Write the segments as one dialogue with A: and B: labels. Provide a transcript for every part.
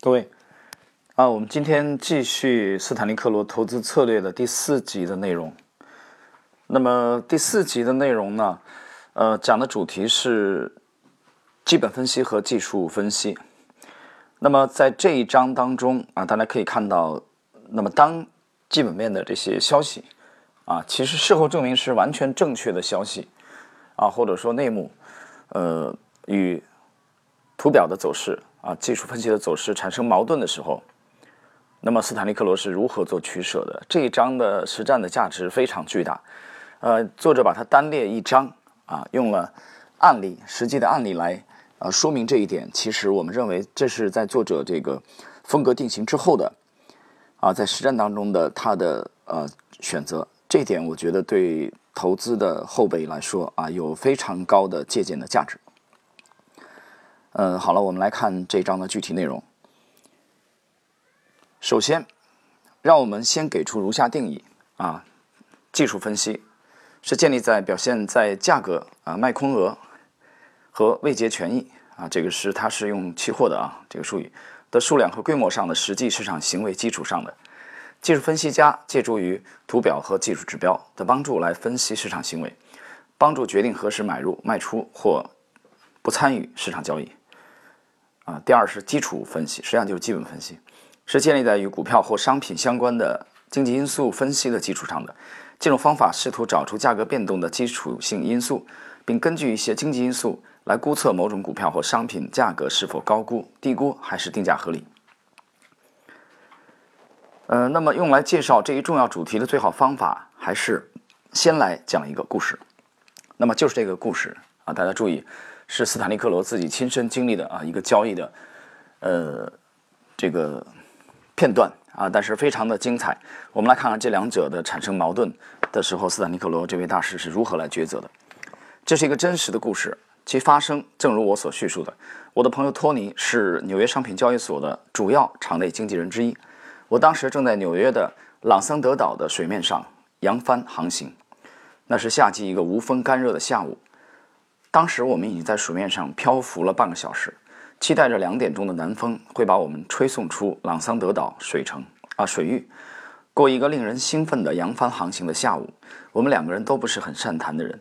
A: 各位，啊，我们今天继续斯坦利克罗投资策略的第四集的内容。那么第四集的内容呢，呃，讲的主题是基本分析和技术分析。那么在这一章当中啊，大家可以看到，那么当基本面的这些消息啊，其实事后证明是完全正确的消息啊，或者说内幕，呃，与图表的走势。啊，技术分析的走势产生矛盾的时候，那么斯坦利克罗是如何做取舍的？这一章的实战的价值非常巨大。呃，作者把它单列一章啊，用了案例、实际的案例来呃说明这一点。其实我们认为这是在作者这个风格定型之后的啊，在实战当中的他的呃选择。这一点我觉得对投资的后辈来说啊，有非常高的借鉴的价值。嗯，好了，我们来看这章的具体内容。首先，让我们先给出如下定义啊：技术分析是建立在表现在价格啊卖空额和未结权益啊，这个是它是用期货的啊这个术语的数量和规模上的实际市场行为基础上的。技术分析家借助于图表和技术指标的帮助来分析市场行为，帮助决定何时买入、卖出或不参与市场交易。啊，第二是基础分析，实际上就是基本分析，是建立在与股票或商品相关的经济因素分析的基础上的。这种方法试图找出价格变动的基础性因素，并根据一些经济因素来估测某种股票或商品价格是否高估、低估还是定价合理。呃，那么用来介绍这一重要主题的最好方法，还是先来讲一个故事。那么就是这个故事啊，大家注意。是斯坦利克罗自己亲身经历的啊一个交易的，呃，这个片段啊，但是非常的精彩。我们来看看这两者的产生矛盾的时候，斯坦利克罗这位大师是如何来抉择的。这是一个真实的故事，其发生正如我所叙述的。我的朋友托尼是纽约商品交易所的主要场内经纪人之一。我当时正在纽约的朗桑德岛的水面上扬帆航行，那是夏季一个无风干热的下午。当时我们已经在水面上漂浮了半个小时，期待着两点钟的南风会把我们吹送出朗桑德岛水城啊水域，过一个令人兴奋的扬帆航行的下午。我们两个人都不是很善谈的人，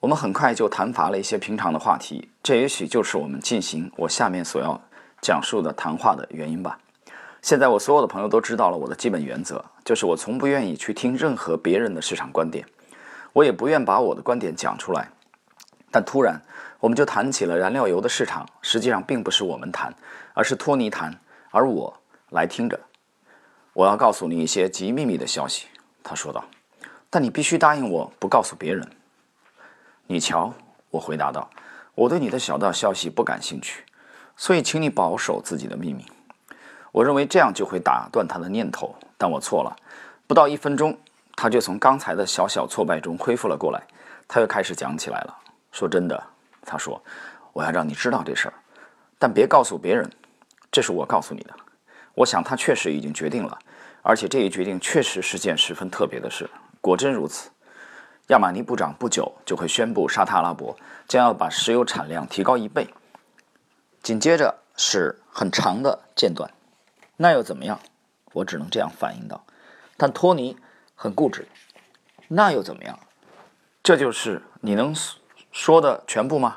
A: 我们很快就谈乏了一些平常的话题。这也许就是我们进行我下面所要讲述的谈话的原因吧。现在我所有的朋友都知道了我的基本原则，就是我从不愿意去听任何别人的市场观点，我也不愿把我的观点讲出来。但突然，我们就谈起了燃料油的市场。实际上，并不是我们谈，而是托尼谈，而我来听着。我要告诉你一些极秘密的消息，他说道。但你必须答应我，不告诉别人。你瞧，我回答道，我对你的小道消息不感兴趣，所以请你保守自己的秘密。我认为这样就会打断他的念头，但我错了。不到一分钟，他就从刚才的小小挫败中恢复了过来，他又开始讲起来了。说真的，他说：“我要让你知道这事儿，但别告诉别人。这是我告诉你的。我想他确实已经决定了，而且这一决定确实是件十分特别的事。果真如此，亚马尼部长不久就会宣布沙特阿拉伯将要把石油产量提高一倍。紧接着是很长的间断。那又怎么样？我只能这样反应道。但托尼很固执。那又怎么样？这就是你能。”说的全部吗？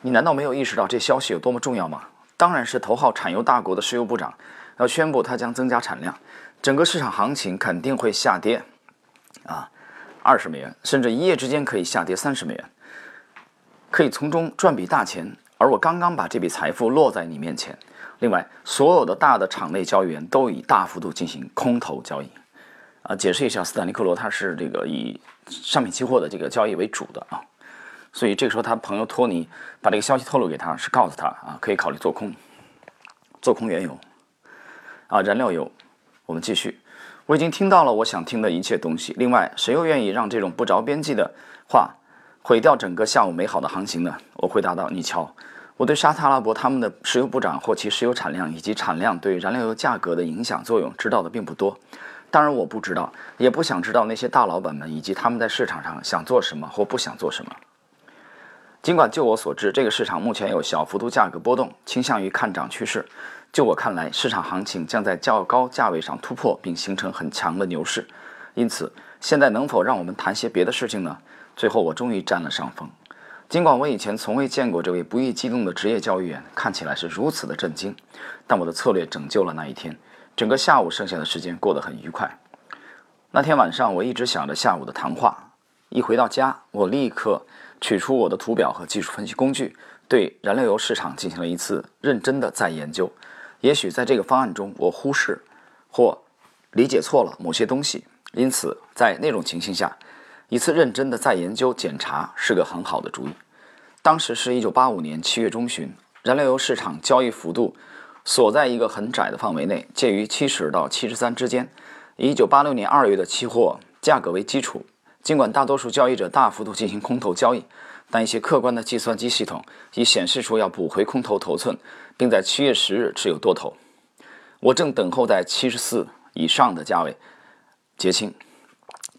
A: 你难道没有意识到这消息有多么重要吗？当然是头号产油大国的石油部长要宣布他将增加产量，整个市场行情肯定会下跌，啊，二十美元，甚至一夜之间可以下跌三十美元，可以从中赚笔大钱。而我刚刚把这笔财富落在你面前。另外，所有的大的场内交易员都以大幅度进行空头交易，啊，解释一下，斯坦利克罗他是这个以商品期货的这个交易为主的啊。所以这个时候，他朋友托尼把这个消息透露给他，是告诉他啊，可以考虑做空，做空原油，啊，燃料油。我们继续，我已经听到了我想听的一切东西。另外，谁又愿意让这种不着边际的话毁掉整个下午美好的航行呢？我回答道：“你瞧，我对沙特阿拉伯他们的石油部长或其石油产量以及产量对燃料油价格的影响作用知道的并不多。当然，我不知道，也不想知道那些大老板们以及他们在市场上想做什么或不想做什么。”尽管就我所知，这个市场目前有小幅度价格波动，倾向于看涨趋势。就我看来，市场行情将在较高价位上突破，并形成很强的牛市。因此，现在能否让我们谈些别的事情呢？最后，我终于占了上风。尽管我以前从未见过这位不易激动的职业交易员，看起来是如此的震惊，但我的策略拯救了那一天。整个下午剩下的时间过得很愉快。那天晚上，我一直想着下午的谈话。一回到家，我立刻取出我的图表和技术分析工具，对燃料油市场进行了一次认真的再研究。也许在这个方案中，我忽视或理解错了某些东西，因此在那种情形下。一次认真的再研究检查是个很好的主意。当时是一九八五年七月中旬，燃料油市场交易幅度锁在一个很窄的范围内，介于七十到七十三之间。以一九八六年二月的期货价格为基础，尽管大多数交易者大幅度进行空头交易，但一些客观的计算机系统已显示出要补回空头头寸，并在七月十日持有多头。我正等候在七十四以上的价位结清。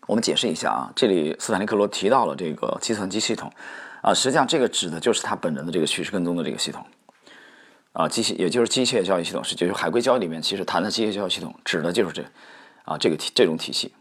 A: 我们解释一下啊，这里斯坦利克罗提到了这个计算机系统，啊，实际上这个指的就是他本人的这个趋势跟踪的这个系统，啊，机器也就是机械交易系统，是就是海归交易里面其实谈的机械交易系统，指的就是这，啊，这个体这种体系。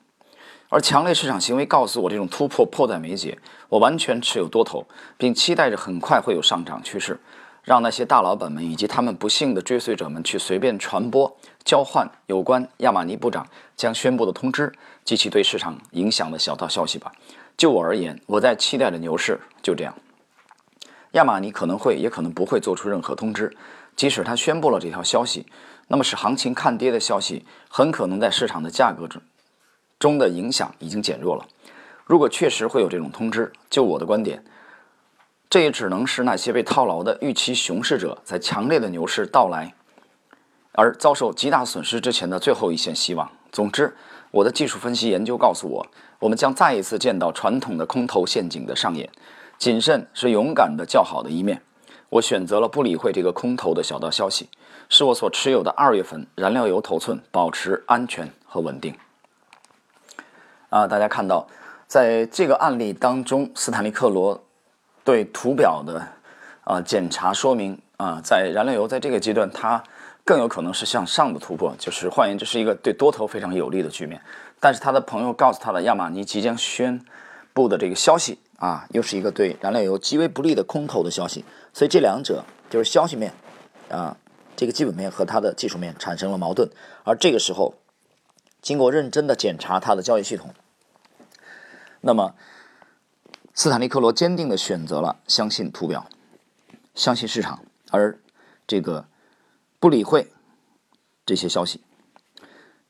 A: 而强烈市场行为告诉我，这种突破迫在眉睫，我完全持有多头，并期待着很快会有上涨趋势。让那些大老板们以及他们不幸的追随者们去随便传播、交换有关亚马尼部长将宣布的通知及其对市场影响的小道消息吧。就我而言，我在期待的牛市就这样。亚马尼可能会，也可能不会做出任何通知。即使他宣布了这条消息，那么使行情看跌的消息很可能在市场的价格中中的影响已经减弱了。如果确实会有这种通知，就我的观点。这也只能是那些被套牢的预期熊市者在强烈的牛市到来而遭受极大损失之前的最后一线希望。总之，我的技术分析研究告诉我，我们将再一次见到传统的空头陷阱的上演。谨慎是勇敢的较好的一面。我选择了不理会这个空头的小道消息，使我所持有的二月份燃料油头寸保持安全和稳定。啊，大家看到，在这个案例当中，斯坦利克罗。对图表的啊检查说明啊，在燃料油在这个阶段，它更有可能是向上的突破，就是换言之，是一个对多头非常有利的局面。但是他的朋友告诉他的亚马尼即将宣布的这个消息啊，又是一个对燃料油极为不利的空头的消息，所以这两者就是消息面啊，这个基本面和它的技术面产生了矛盾。而这个时候，经过认真的检查它的交易系统，那么。斯坦利克罗坚定地选择了相信图表，相信市场，而这个不理会这些消息。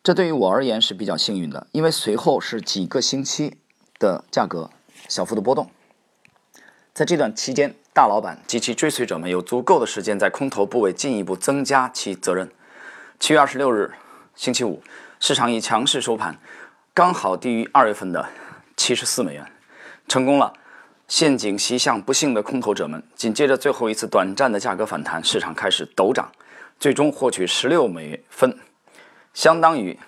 A: 这对于我而言是比较幸运的，因为随后是几个星期的价格小幅的波动。在这段期间，大老板及其追随者们有足够的时间在空头部位进一步增加其责任。七月二十六日，星期五，市场以强势收盘，刚好低于二月份的七十四美元，成功了。陷阱袭向不幸的空头者们。紧接着最后一次短暂的价格反弹，市场开始陡涨，最终获取十六美分，相当于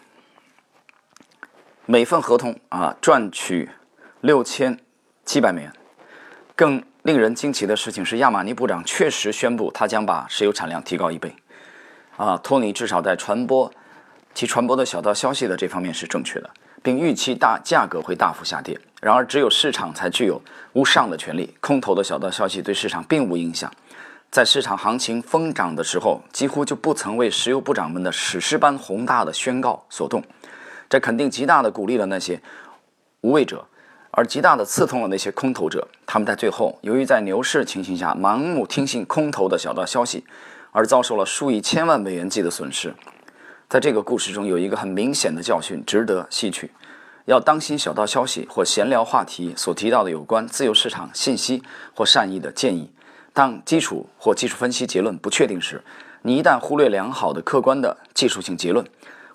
A: 每份合同啊赚取六千七百美元。更令人惊奇的事情是，亚马尼部长确实宣布他将把石油产量提高一倍。啊，托尼至少在传播其传播的小道消息的这方面是正确的。并预期大价格会大幅下跌。然而，只有市场才具有无上的权利。空头的小道消息对市场并无影响。在市场行情疯涨的时候，几乎就不曾为石油部长们的史诗般宏大的宣告所动。这肯定极大的鼓励了那些无畏者，而极大的刺痛了那些空头者。他们在最后，由于在牛市情形下盲目听信空头的小道消息，而遭受了数以千万美元计的损失。在这个故事中有一个很明显的教训，值得吸取：要当心小道消息或闲聊话题所提到的有关自由市场信息或善意的建议。当基础或技术分析结论不确定时，你一旦忽略良好的客观的技术性结论，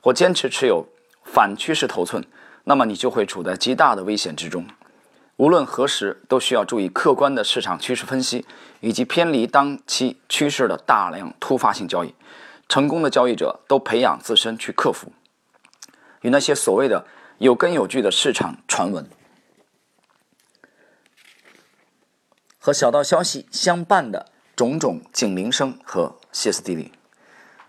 A: 或坚持持有反趋势头寸，那么你就会处在极大的危险之中。无论何时，都需要注意客观的市场趋势分析，以及偏离当期趋势的大量突发性交易。成功的交易者都培养自身去克服与那些所谓的有根有据的市场传闻和小道消息相伴的种种警铃声和歇斯底里。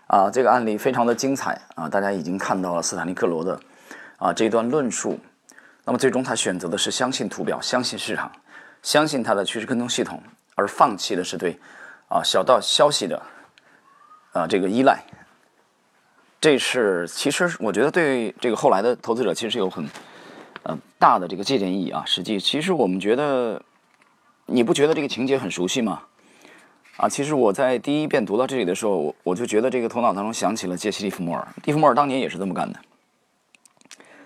A: 啊，这个案例非常的精彩啊，大家已经看到了斯坦利克罗的啊这一段论述。那么最终他选择的是相信图表，相信市场，相信他的趋势跟踪系统，而放弃的是对啊小道消息的啊这个依赖。这是其实我觉得对这个后来的投资者其实有很呃大的这个借鉴意义啊。实际其实我们觉得你不觉得这个情节很熟悉吗？啊，其实我在第一遍读到这里的时候，我我就觉得这个头脑当中想起了杰西·利弗莫尔，利弗莫尔当年也是这么干的。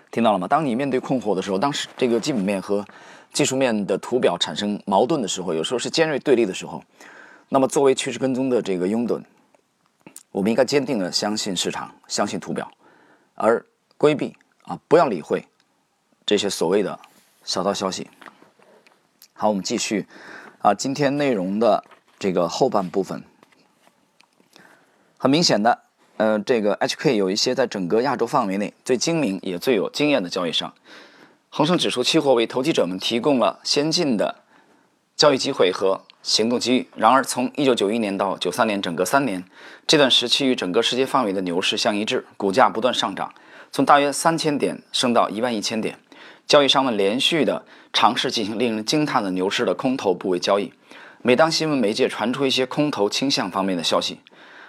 A: 听到了吗？当你面对困惑的时候，当时这个基本面和技术面的图表产生矛盾的时候，有时候是尖锐对立的时候，那么作为趋势跟踪的这个拥趸，我们应该坚定的相信市场，相信图表，而规避啊，不要理会这些所谓的小道消息。好，我们继续啊，今天内容的这个后半部分，很明显的。呃，这个 HK 有一些在整个亚洲范围内最精明也最有经验的交易商。恒生指数期货为投机者们提供了先进的交易机会和行动机遇。然而，从1991年到93年整个三年这段时期，与整个世界范围的牛市相一致，股价不断上涨，从大约三千点升到一万一千点。交易商们连续的尝试进行令人惊叹的牛市的空头部位交易。每当新闻媒介传出一些空头倾向方面的消息，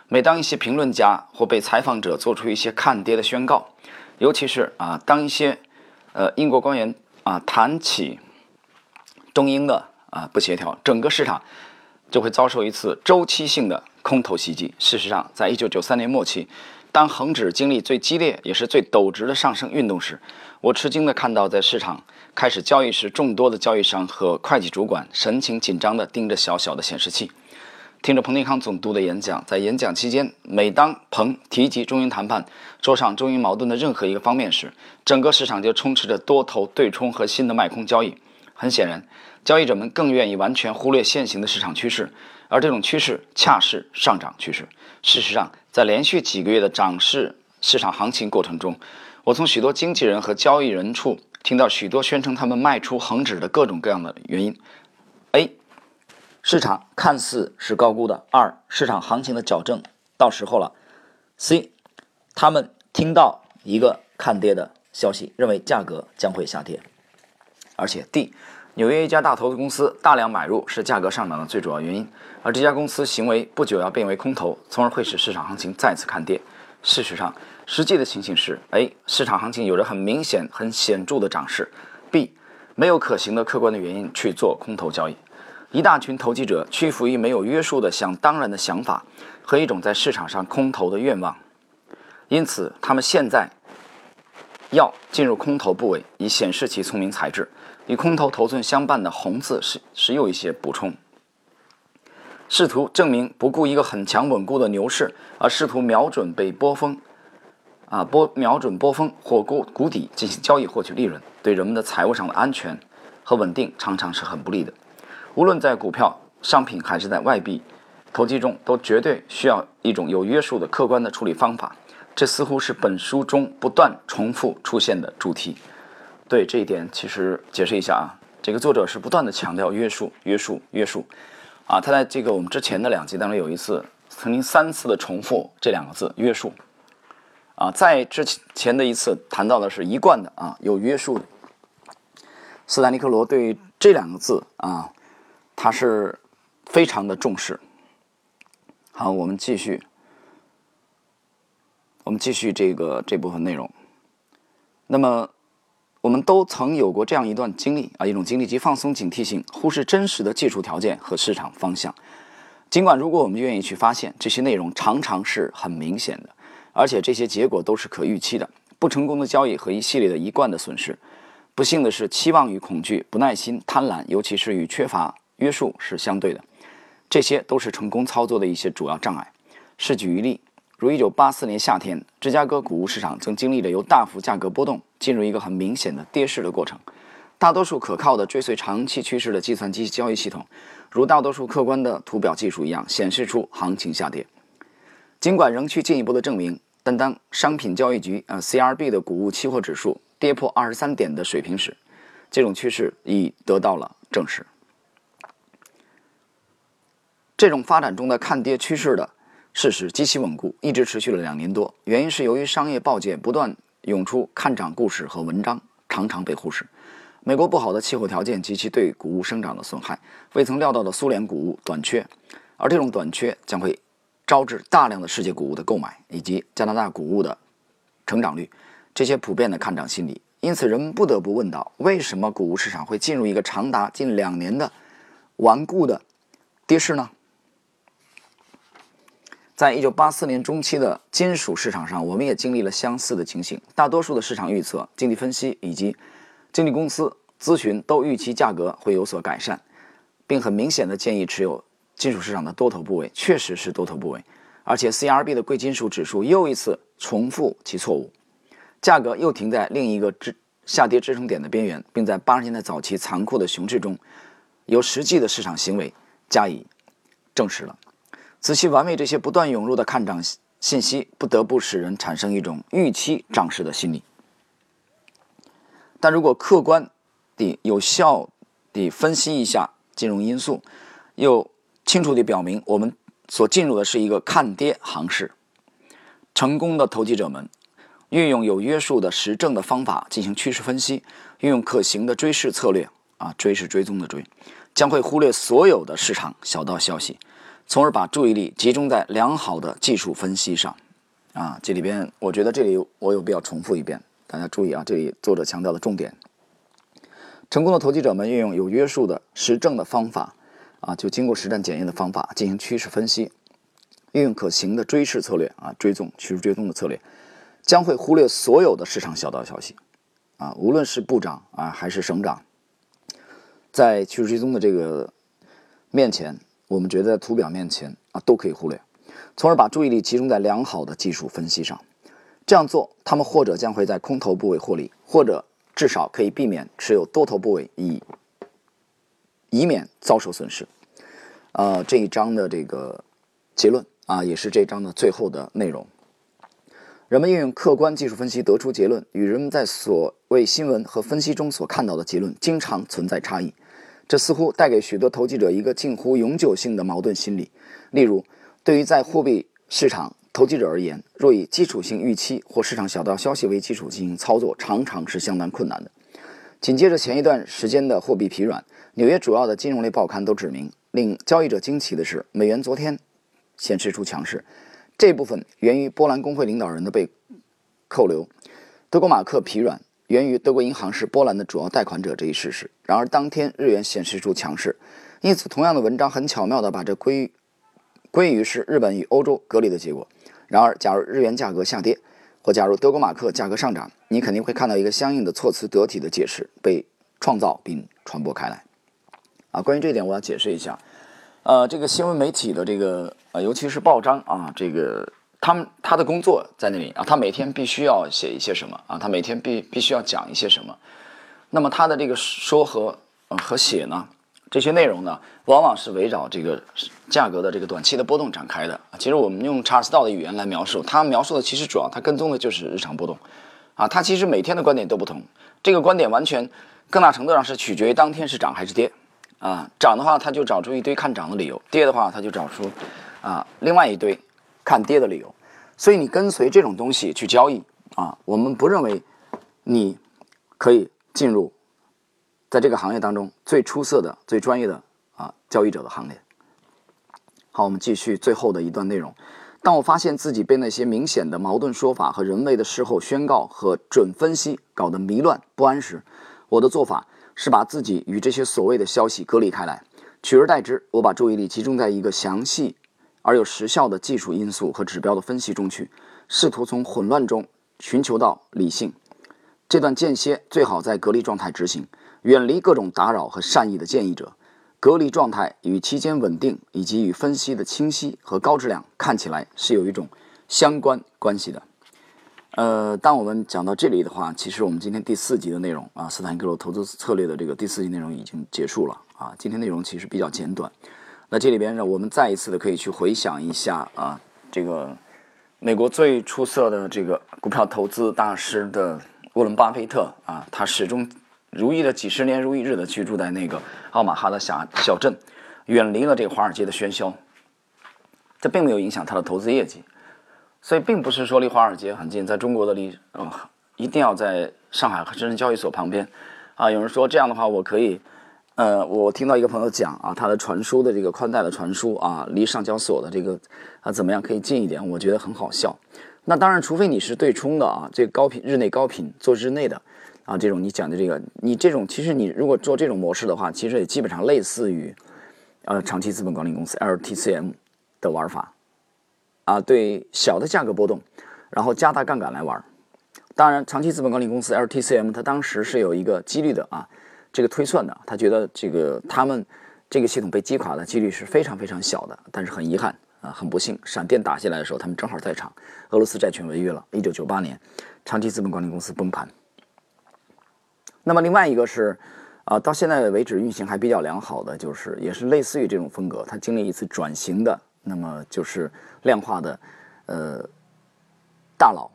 A: 每当一些评论家或被采访者做出一些看跌的宣告，尤其是啊，当一些呃英国官员啊谈起中英的啊不协调，整个市场就会遭受一次周期性的空头袭击。事实上，在一九九三年末期，当恒指经历最激烈也是最陡直的上升运动时，我吃惊地看到，在市场开始交易时，众多的交易商和会计主管神情紧张地盯着小小的显示器。听着彭定康总督的演讲，在演讲期间，每当彭提及中英谈判桌上中英矛盾的任何一个方面时，整个市场就充斥着多头对冲和新的卖空交易。很显然，交易者们更愿意完全忽略现行的市场趋势，而这种趋势恰是上涨趋势。事实上，在连续几个月的涨势市场行情过程中，我从许多经纪人和交易人处听到许多宣称他们卖出恒指的各种各样的原因。A 市场看似是高估的。二、市场行情的矫正到时候了。C、他们听到一个看跌的消息，认为价格将会下跌。而且 D、纽约一家大投资公司大量买入是价格上涨的最主要原因，而这家公司行为不久要变为空头，从而会使市场行情再次看跌。事实上，实际的情形是：A、市场行情有着很明显、很显著的涨势；B、没有可行的客观的原因去做空头交易。一大群投机者屈服于没有约束的想当然的想法和一种在市场上空头的愿望，因此他们现在要进入空头部位，以显示其聪明才智。与空头头寸相伴的红字是是有一些补充，试图证明不顾一个很强稳固的牛市，而试图瞄准被波峰啊波瞄准波峰或谷谷底进行交易获取利润，对人们的财务上的安全和稳定常常是很不利的。无论在股票、商品还是在外币投机中，都绝对需要一种有约束的客观的处理方法。这似乎是本书中不断重复出现的主题。对这一点，其实解释一下啊，这个作者是不断的强调约束、约束、约束。啊，他在这个我们之前的两集当中有一次，曾经三次的重复这两个字“约束”。啊，在之前的一次谈到的是一贯的啊，有约束的。斯坦尼克罗对这两个字啊。他是非常的重视。好，我们继续，我们继续这个这部分内容。那么，我们都曾有过这样一段经历啊，一种经历即放松警惕性，忽视真实的技术条件和市场方向。尽管如果我们愿意去发现这些内容，常常是很明显的，而且这些结果都是可预期的。不成功的交易和一系列的一贯的损失。不幸的是，期望与恐惧、不耐心、贪婪，尤其是与缺乏。约束是相对的，这些都是成功操作的一些主要障碍。试举一例，如1984年夏天，芝加哥谷物市场正经历着由大幅价格波动进入一个很明显的跌势的过程。大多数可靠的追随长期趋势的计算机交易系统，如大多数客观的图表技术一样，显示出行情下跌。尽管仍需进一步的证明，但当商品交易局呃 CRB 的谷物期货指数跌破23点的水平时，这种趋势已得到了证实。这种发展中的看跌趋势的事实极其稳固，一直持续了两年多。原因是由于商业报界不断涌出看涨故事和文章，常常被忽视。美国不好的气候条件及其对谷物生长的损害，未曾料到的苏联谷物短缺，而这种短缺将会招致大量的世界谷物的购买，以及加拿大谷物的成长率，这些普遍的看涨心理。因此，人们不得不问到：为什么谷物市场会进入一个长达近两年的顽固的跌势呢？在一九八四年中期的金属市场上，我们也经历了相似的情形。大多数的市场预测、经济分析以及经纪公司咨询都预期价格会有所改善，并很明显的建议持有金属市场的多头部位，确实是多头部位。而且，CRB 的贵金属指数又一次重复其错误。价格又停在另一个支下跌支撑点的边缘，并在八十年代早期残酷的熊市中，由实际的市场行为加以证实了。仔细玩味这些不断涌入的看涨信息，不得不使人产生一种预期涨势的心理。但如果客观地、有效地分析一下金融因素，又清楚地表明我们所进入的是一个看跌行市，成功的投机者们。运用有约束的实证的方法进行趋势分析，运用可行的追视策略啊，追是追踪的追，将会忽略所有的市场小道消息，从而把注意力集中在良好的技术分析上啊。这里边我觉得这里我有必要重复一遍，大家注意啊，这里作者强调的重点：成功的投机者们运用有约束的实证的方法啊，就经过实战检验的方法进行趋势分析，运用可行的追视策略啊，追踪趋势追踪的策略。将会忽略所有的市场小道消息，啊，无论是部长啊还是省长，在趋势追踪的这个面前，我们觉得在图表面前啊都可以忽略，从而把注意力集中在良好的技术分析上。这样做，他们或者将会在空头部位获利，或者至少可以避免持有多头部位，以以免遭受损失。呃，这一章的这个结论啊，也是这章的最后的内容。人们运用客观技术分析得出结论，与人们在所谓新闻和分析中所看到的结论经常存在差异。这似乎带给许多投机者一个近乎永久性的矛盾心理。例如，对于在货币市场投机者而言，若以基础性预期或市场小道消息为基础进行操作，常常是相当困难的。紧接着前一段时间的货币疲软，纽约主要的金融类报刊都指明，令交易者惊奇的是，美元昨天显示出强势。这部分源于波兰工会领导人的被扣留，德国马克疲软源于德国银行是波兰的主要贷款者这一事实。然而当天日元显示出强势，因此同样的文章很巧妙地把这归归于是日本与欧洲隔离的结果。然而，假如日元价格下跌，或假如德国马克价格上涨，你肯定会看到一个相应的措辞得体的解释被创造并传播开来。啊，关于这一点，我要解释一下。呃，这个新闻媒体的这个呃，尤其是报章啊，这个他们他的工作在那里啊，他每天必须要写一些什么啊，他每天必必须要讲一些什么。那么他的这个说和呃和写呢，这些内容呢，往往是围绕这个价格的这个短期的波动展开的。其实我们用查尔斯道的语言来描述，他描述的其实主要他跟踪的就是日常波动啊，他其实每天的观点都不同，这个观点完全更大程度上是取决于当天是涨还是跌。啊，涨的话他就找出一堆看涨的理由，跌的话他就找出啊另外一堆看跌的理由。所以你跟随这种东西去交易啊，我们不认为你可以进入在这个行业当中最出色的、最专业的啊交易者的行列。好，我们继续最后的一段内容。当我发现自己被那些明显的矛盾说法和人为的事后宣告和准分析搞得迷乱不安时，我的做法。是把自己与这些所谓的消息隔离开来，取而代之，我把注意力集中在一个详细而有时效的技术因素和指标的分析中去，试图从混乱中寻求到理性。这段间歇最好在隔离状态执行，远离各种打扰和善意的建议者。隔离状态与期间稳定以及与分析的清晰和高质量看起来是有一种相关关系的。呃，当我们讲到这里的话，其实我们今天第四集的内容啊，斯坦格罗投资策略的这个第四集内容已经结束了啊。今天内容其实比较简短，那这里边呢，我们再一次的可以去回想一下啊，这个美国最出色的这个股票投资大师的沃伦巴菲特啊，他始终如一的几十年如一日的居住在那个奥马哈的小小镇，远离了这个华尔街的喧嚣。这并没有影响他的投资业绩。所以并不是说离华尔街很近，在中国的离呃一定要在上海和深圳交易所旁边啊。有人说这样的话我可以，呃，我听到一个朋友讲啊，他的传输的这个宽带的传输啊，离上交所的这个啊怎么样可以近一点？我觉得很好笑。那当然，除非你是对冲的啊，这高频日内高频做日内的啊，这种你讲的这个，你这种其实你如果做这种模式的话，其实也基本上类似于呃长期资本管理公司 LTCM 的玩法。啊，对小的价格波动，然后加大杠杆来玩。当然，长期资本管理公司 LTCM 它当时是有一个几率的啊，这个推算的，他觉得这个他们这个系统被击垮的几率是非常非常小的。但是很遗憾啊，很不幸，闪电打下来的时候，他们正好在场，俄罗斯债权违约了。一九九八年，长期资本管理公司崩盘。那么另外一个是啊，到现在为止运行还比较良好的，就是也是类似于这种风格，它经历一次转型的。那么就是量化的，呃，大佬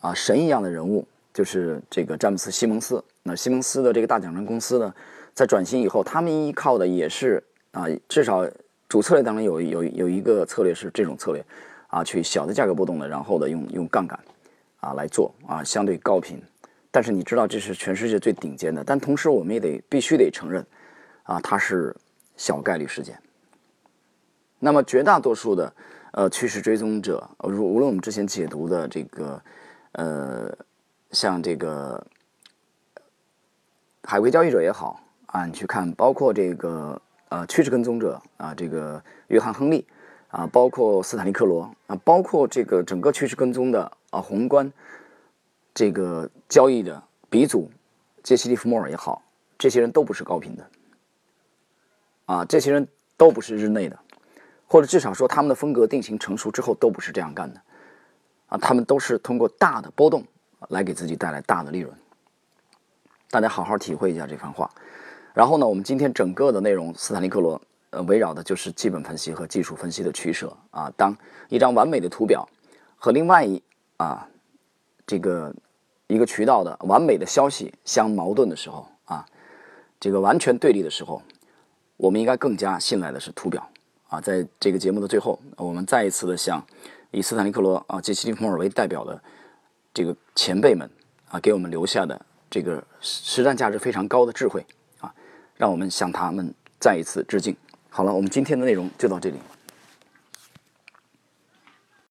A: 啊，神一样的人物，就是这个詹姆斯·西蒙斯。那西蒙斯的这个大奖章公司呢，在转型以后，他们依靠的也是啊，至少主策略当中有有有一个策略是这种策略啊，去小的价格波动的，然后呢用用杠杆啊来做啊，相对高频。但是你知道这是全世界最顶尖的，但同时我们也得必须得承认啊，它是小概率事件。那么绝大多数的呃趋势追踪者，如无论我们之前解读的这个呃像这个海归交易者也好啊，你去看，包括这个呃趋势跟踪者啊，这个约翰亨利啊，包括斯坦利克罗啊，包括这个整个趋势跟踪的啊宏观这个交易的鼻祖杰西·利弗莫尔也好，这些人都不是高频的啊，这些人都不是日内的。或者至少说，他们的风格定型成熟之后，都不是这样干的，啊，他们都是通过大的波动来给自己带来大的利润。大家好好体会一下这番话。然后呢，我们今天整个的内容，斯坦利克罗呃围绕的就是基本分析和技术分析的取舍啊。当一张完美的图表和另外一啊这个一个渠道的完美的消息相矛盾的时候啊，这个完全对立的时候，我们应该更加信赖的是图表。啊，在这个节目的最后，我们再一次的向以斯坦利克罗啊、杰西·利弗莫尔为代表的这个前辈们啊，给我们留下的这个实战价值非常高的智慧啊，让我们向他们再一次致敬。好了，我们今天的内容就到这里。